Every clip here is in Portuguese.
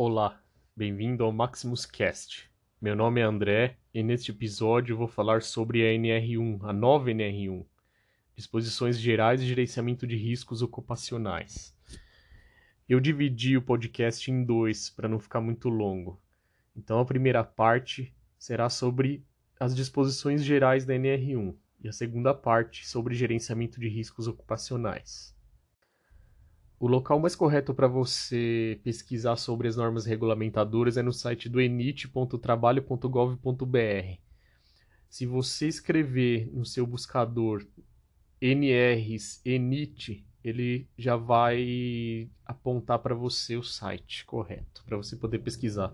Olá, bem-vindo ao Maximus Cast. Meu nome é André e neste episódio vou falar sobre a NR1, a nova NR1, Disposições Gerais de Gerenciamento de Riscos Ocupacionais. Eu dividi o podcast em dois para não ficar muito longo. Então a primeira parte será sobre as disposições gerais da NR1 e a segunda parte sobre gerenciamento de riscos ocupacionais. O local mais correto para você pesquisar sobre as normas regulamentadoras é no site do enit.trabalho.gov.br. Se você escrever no seu buscador NRs ENIT, ele já vai apontar para você o site correto, para você poder pesquisar.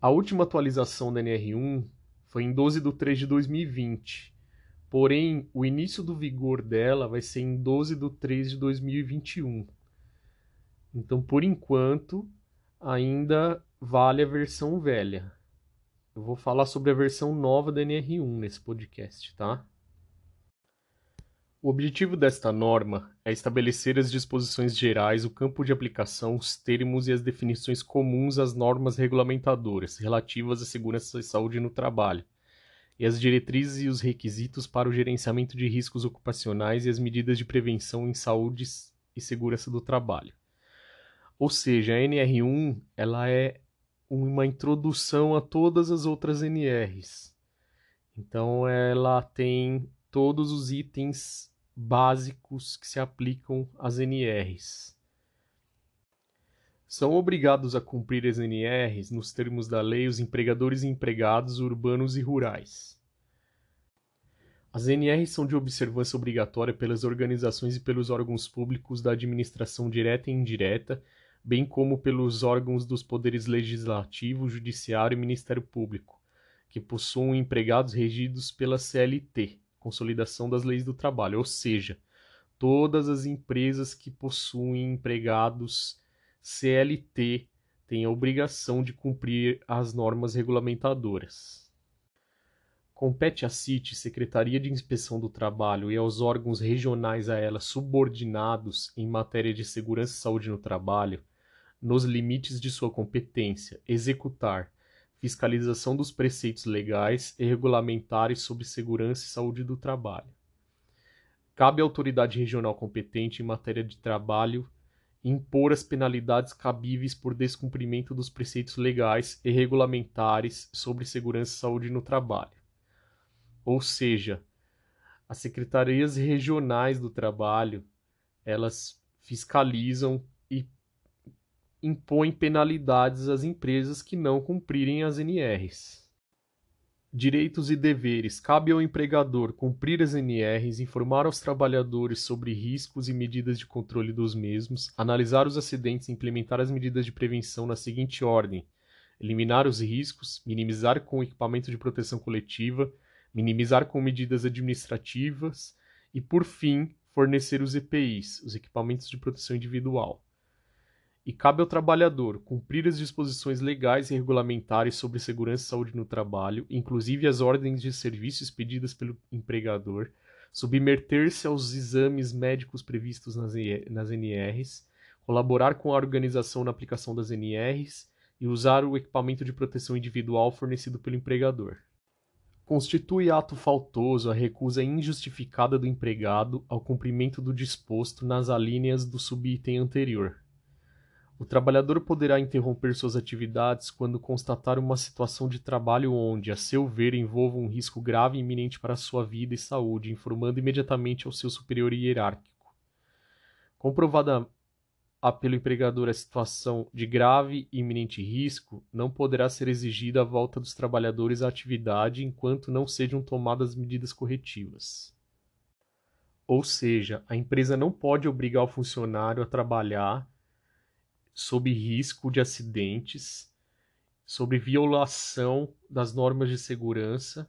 A última atualização da NR1 foi em 12 de 3 de 2020 Porém, o início do vigor dela vai ser em 12 de 3 de 2021. Então, por enquanto, ainda vale a versão velha. Eu vou falar sobre a versão nova da NR1 nesse podcast, tá? O objetivo desta norma é estabelecer as disposições gerais, o campo de aplicação, os termos e as definições comuns às normas regulamentadoras relativas à segurança e saúde no trabalho, e as diretrizes e os requisitos para o gerenciamento de riscos ocupacionais e as medidas de prevenção em saúde e segurança do trabalho. Ou seja, a NR1 ela é uma introdução a todas as outras NRs. Então ela tem todos os itens básicos que se aplicam às NRs. São obrigados a cumprir as NRs, nos termos da lei, os empregadores e empregados urbanos e rurais. As NRs são de observância obrigatória pelas organizações e pelos órgãos públicos da administração direta e indireta, bem como pelos órgãos dos poderes legislativo, judiciário e Ministério Público, que possuem empregados regidos pela CLT, Consolidação das Leis do Trabalho, ou seja, todas as empresas que possuem empregados CLT tem a obrigação de cumprir as normas regulamentadoras. Compete à CIT, Secretaria de Inspeção do Trabalho, e aos órgãos regionais a ela subordinados em matéria de segurança e saúde no trabalho, nos limites de sua competência, executar fiscalização dos preceitos legais e regulamentares sobre segurança e saúde do trabalho. Cabe à autoridade regional competente em matéria de trabalho impor as penalidades cabíveis por descumprimento dos preceitos legais e regulamentares sobre segurança e saúde no trabalho. Ou seja, as secretarias regionais do trabalho, elas fiscalizam e impõem penalidades às empresas que não cumprirem as NRs. Direitos e deveres. Cabe ao empregador cumprir as NRs, informar aos trabalhadores sobre riscos e medidas de controle dos mesmos, analisar os acidentes e implementar as medidas de prevenção na seguinte ordem: eliminar os riscos, minimizar com equipamento de proteção coletiva, minimizar com medidas administrativas e, por fim, fornecer os EPIs, os equipamentos de proteção individual e cabe ao trabalhador cumprir as disposições legais e regulamentares sobre segurança e saúde no trabalho, inclusive as ordens de serviço expedidas pelo empregador, submeter-se aos exames médicos previstos nas, nas NRs, colaborar com a organização na aplicação das NRs e usar o equipamento de proteção individual fornecido pelo empregador. Constitui ato faltoso a recusa injustificada do empregado ao cumprimento do disposto nas alíneas do subitem anterior o trabalhador poderá interromper suas atividades quando constatar uma situação de trabalho onde, a seu ver, envolva um risco grave e iminente para sua vida e saúde, informando imediatamente ao seu superior hierárquico. Comprovada pelo empregador a situação de grave e iminente risco, não poderá ser exigida a volta dos trabalhadores à atividade enquanto não sejam tomadas medidas corretivas. Ou seja, a empresa não pode obrigar o funcionário a trabalhar sob risco de acidentes, sobre violação das normas de segurança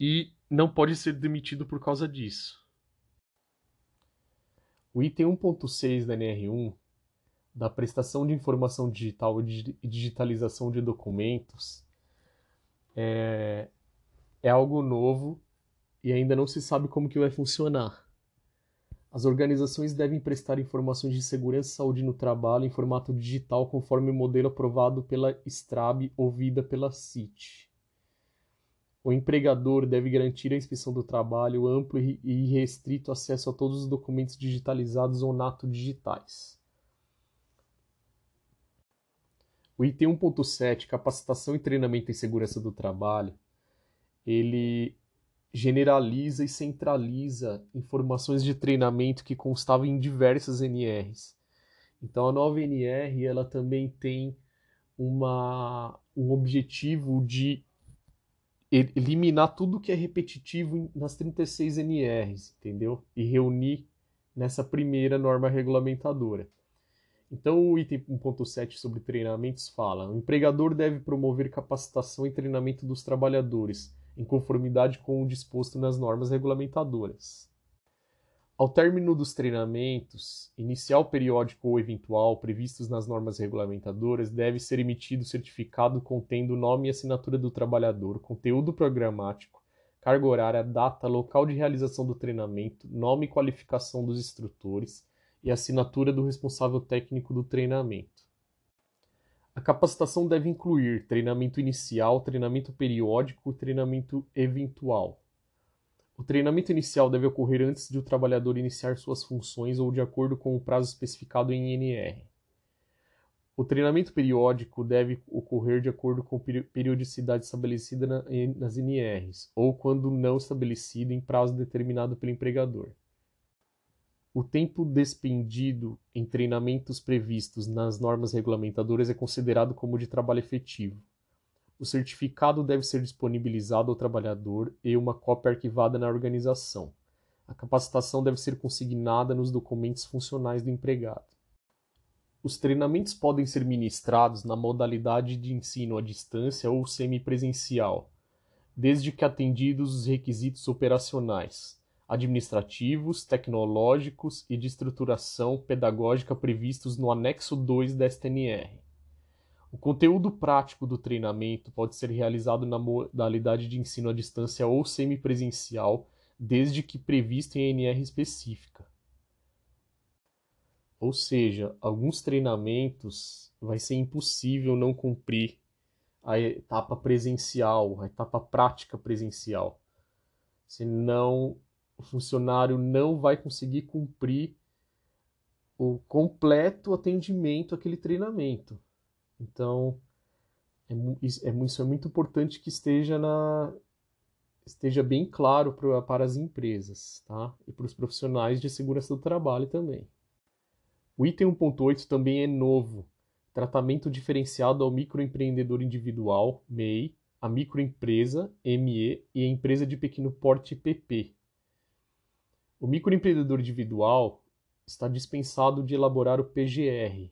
e não pode ser demitido por causa disso. O item 1.6 da NR1, da prestação de informação digital e digitalização de documentos, é, é algo novo e ainda não se sabe como que vai funcionar. As organizações devem prestar informações de segurança e saúde no trabalho em formato digital conforme o modelo aprovado pela STRAB ou vida pela CIT. O empregador deve garantir à inspeção do trabalho amplo e irrestrito acesso a todos os documentos digitalizados ou nato digitais. O item 1.7, capacitação e treinamento em segurança do trabalho, ele generaliza e centraliza informações de treinamento que constavam em diversas NRs. Então a nova NR ela também tem uma, um objetivo de eliminar tudo que é repetitivo nas 36 NRs, entendeu? E reunir nessa primeira norma regulamentadora. Então, o item 1.7 sobre treinamentos fala: o empregador deve promover capacitação e treinamento dos trabalhadores, em conformidade com o disposto nas normas regulamentadoras. Ao término dos treinamentos, inicial, periódico ou eventual, previstos nas normas regulamentadoras, deve ser emitido certificado contendo o nome e assinatura do trabalhador, conteúdo programático, carga horária, data, local de realização do treinamento, nome e qualificação dos instrutores, e assinatura do responsável técnico do treinamento. A capacitação deve incluir treinamento inicial, treinamento periódico e treinamento eventual. O treinamento inicial deve ocorrer antes de o trabalhador iniciar suas funções ou de acordo com o prazo especificado em NR. O treinamento periódico deve ocorrer de acordo com a periodicidade estabelecida nas NRs, ou quando não estabelecido em prazo determinado pelo empregador. O tempo despendido em treinamentos previstos nas normas regulamentadoras é considerado como de trabalho efetivo. O certificado deve ser disponibilizado ao trabalhador e uma cópia arquivada na organização. A capacitação deve ser consignada nos documentos funcionais do empregado. Os treinamentos podem ser ministrados na modalidade de ensino à distância ou semipresencial, desde que atendidos os requisitos operacionais administrativos, tecnológicos e de estruturação pedagógica previstos no anexo 2 da STNR. O conteúdo prático do treinamento pode ser realizado na modalidade de ensino à distância ou semipresencial, desde que previsto em NR específica. Ou seja, alguns treinamentos vai ser impossível não cumprir a etapa presencial, a etapa prática presencial. Senão o funcionário não vai conseguir cumprir o completo atendimento àquele treinamento. Então, é, é, isso é muito importante que esteja, na, esteja bem claro pra, para as empresas tá? e para os profissionais de segurança do trabalho também. O item 1.8 também é novo. Tratamento diferenciado ao microempreendedor individual, MEI, a microempresa, ME, e a empresa de pequeno porte, PP. O microempreendedor individual está dispensado de elaborar o PGR,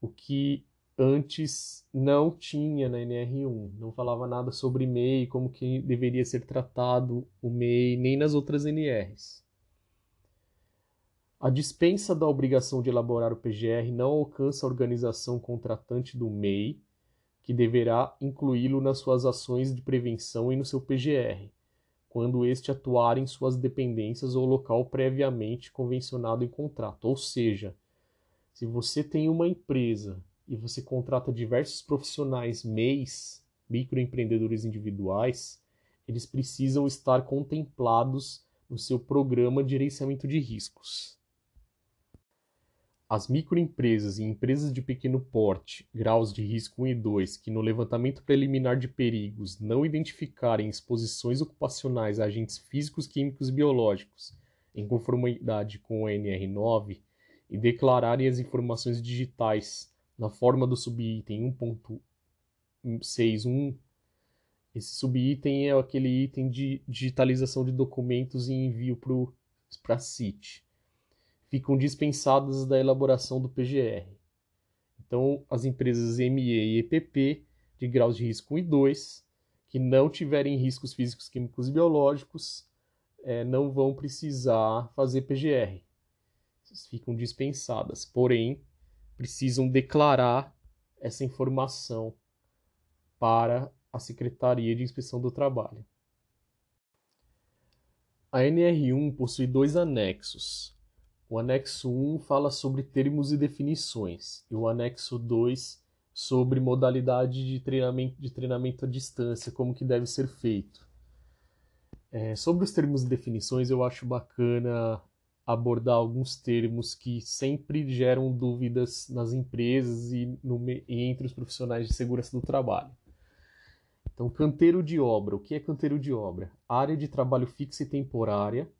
o que antes não tinha na NR1, não falava nada sobre MEI, como que deveria ser tratado o MEI, nem nas outras NRs. A dispensa da obrigação de elaborar o PGR não alcança a organização contratante do MEI, que deverá incluí-lo nas suas ações de prevenção e no seu PGR quando este atuar em suas dependências ou local previamente convencionado em contrato. Ou seja, se você tem uma empresa e você contrata diversos profissionais MEIs, microempreendedores individuais, eles precisam estar contemplados no seu programa de gerenciamento de riscos. As microempresas e empresas de pequeno porte, graus de risco 1 e 2, que no levantamento preliminar de perigos não identificarem exposições ocupacionais a agentes físicos, químicos e biológicos em conformidade com o NR9 e declararem as informações digitais na forma do subitem 1.61, esse subitem é aquele item de digitalização de documentos e envio para a CIT ficam dispensadas da elaboração do PGR. Então, as empresas ME e EPP de graus de risco 1 e 2, que não tiverem riscos físicos, químicos e biológicos, é, não vão precisar fazer PGR. Ficam dispensadas, porém, precisam declarar essa informação para a Secretaria de Inspeção do Trabalho. A NR1 possui dois anexos. O anexo 1 fala sobre termos e definições, e o anexo 2 sobre modalidade de treinamento, de treinamento à distância, como que deve ser feito. É, sobre os termos e definições, eu acho bacana abordar alguns termos que sempre geram dúvidas nas empresas e, no, e entre os profissionais de segurança do trabalho. Então, canteiro de obra. O que é canteiro de obra? Área de trabalho fixa e temporária,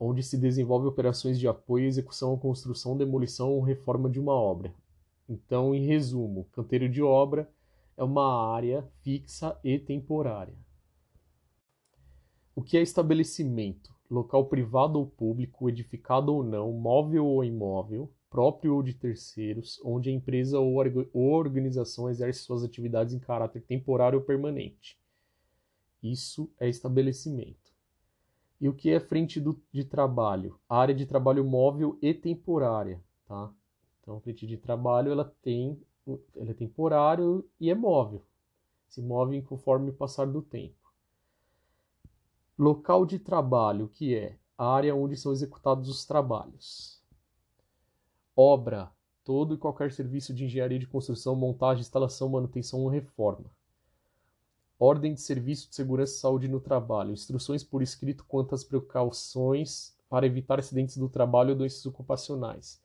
onde se desenvolve operações de apoio, execução, construção, demolição ou reforma de uma obra. Então, em resumo, canteiro de obra é uma área fixa e temporária. O que é estabelecimento? Local privado ou público, edificado ou não, móvel ou imóvel, próprio ou de terceiros, onde a empresa ou organização exerce suas atividades em caráter temporário ou permanente. Isso é estabelecimento. E o que é frente do, de trabalho? Área de trabalho móvel e temporária, tá? Então, frente de trabalho ela tem, ela é temporário e é móvel. Se move conforme o passar do tempo. Local de trabalho, que é a área onde são executados os trabalhos. Obra, todo e qualquer serviço de engenharia de construção, montagem, instalação, manutenção ou reforma. Ordem de serviço de segurança e saúde no trabalho. Instruções por escrito quanto às precauções para evitar acidentes do trabalho ou doenças ocupacionais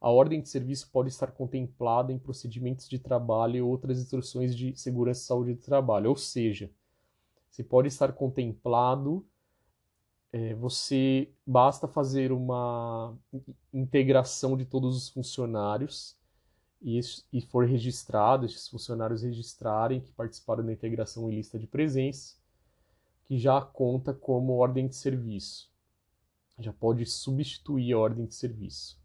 a ordem de serviço pode estar contemplada em procedimentos de trabalho e outras instruções de segurança e saúde do trabalho. Ou seja, se pode estar contemplado, é, você basta fazer uma integração de todos os funcionários e, e for registrado, esses funcionários registrarem que participaram da integração em lista de presença, que já conta como ordem de serviço. Já pode substituir a ordem de serviço.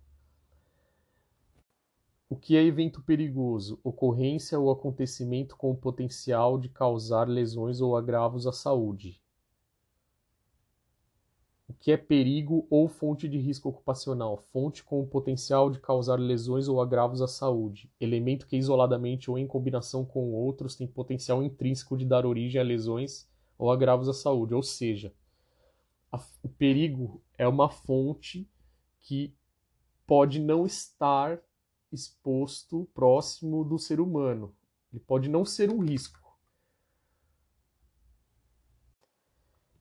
O que é evento perigoso? Ocorrência ou acontecimento com o potencial de causar lesões ou agravos à saúde. O que é perigo ou fonte de risco ocupacional? Fonte com o potencial de causar lesões ou agravos à saúde. Elemento que isoladamente ou em combinação com outros tem potencial intrínseco de dar origem a lesões ou agravos à saúde. Ou seja, a, o perigo é uma fonte que pode não estar exposto próximo do ser humano. Ele pode não ser um risco.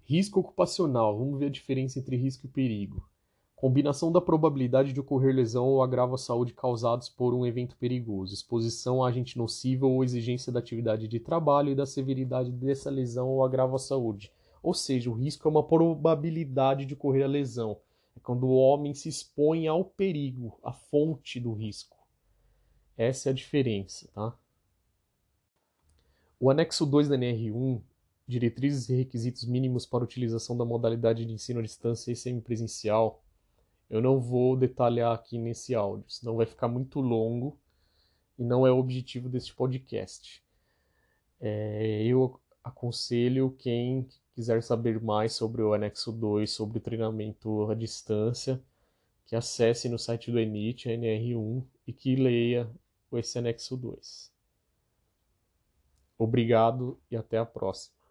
Risco ocupacional. Vamos ver a diferença entre risco e perigo. Combinação da probabilidade de ocorrer lesão ou agravo à saúde causados por um evento perigoso, exposição a agente nocivo ou exigência da atividade de trabalho e da severidade dessa lesão ou agravo à saúde. Ou seja, o risco é uma probabilidade de ocorrer a lesão. É quando o homem se expõe ao perigo, à fonte do risco. Essa é a diferença, tá? O anexo 2 da NR1, diretrizes e requisitos mínimos para utilização da modalidade de ensino à distância e semipresencial, eu não vou detalhar aqui nesse áudio, senão vai ficar muito longo e não é o objetivo deste podcast. É, eu aconselho quem quiser saber mais sobre o anexo 2, sobre o treinamento à distância, que acesse no site do ENIT, NR1, e que leia esse anexo 2. Obrigado e até a próxima.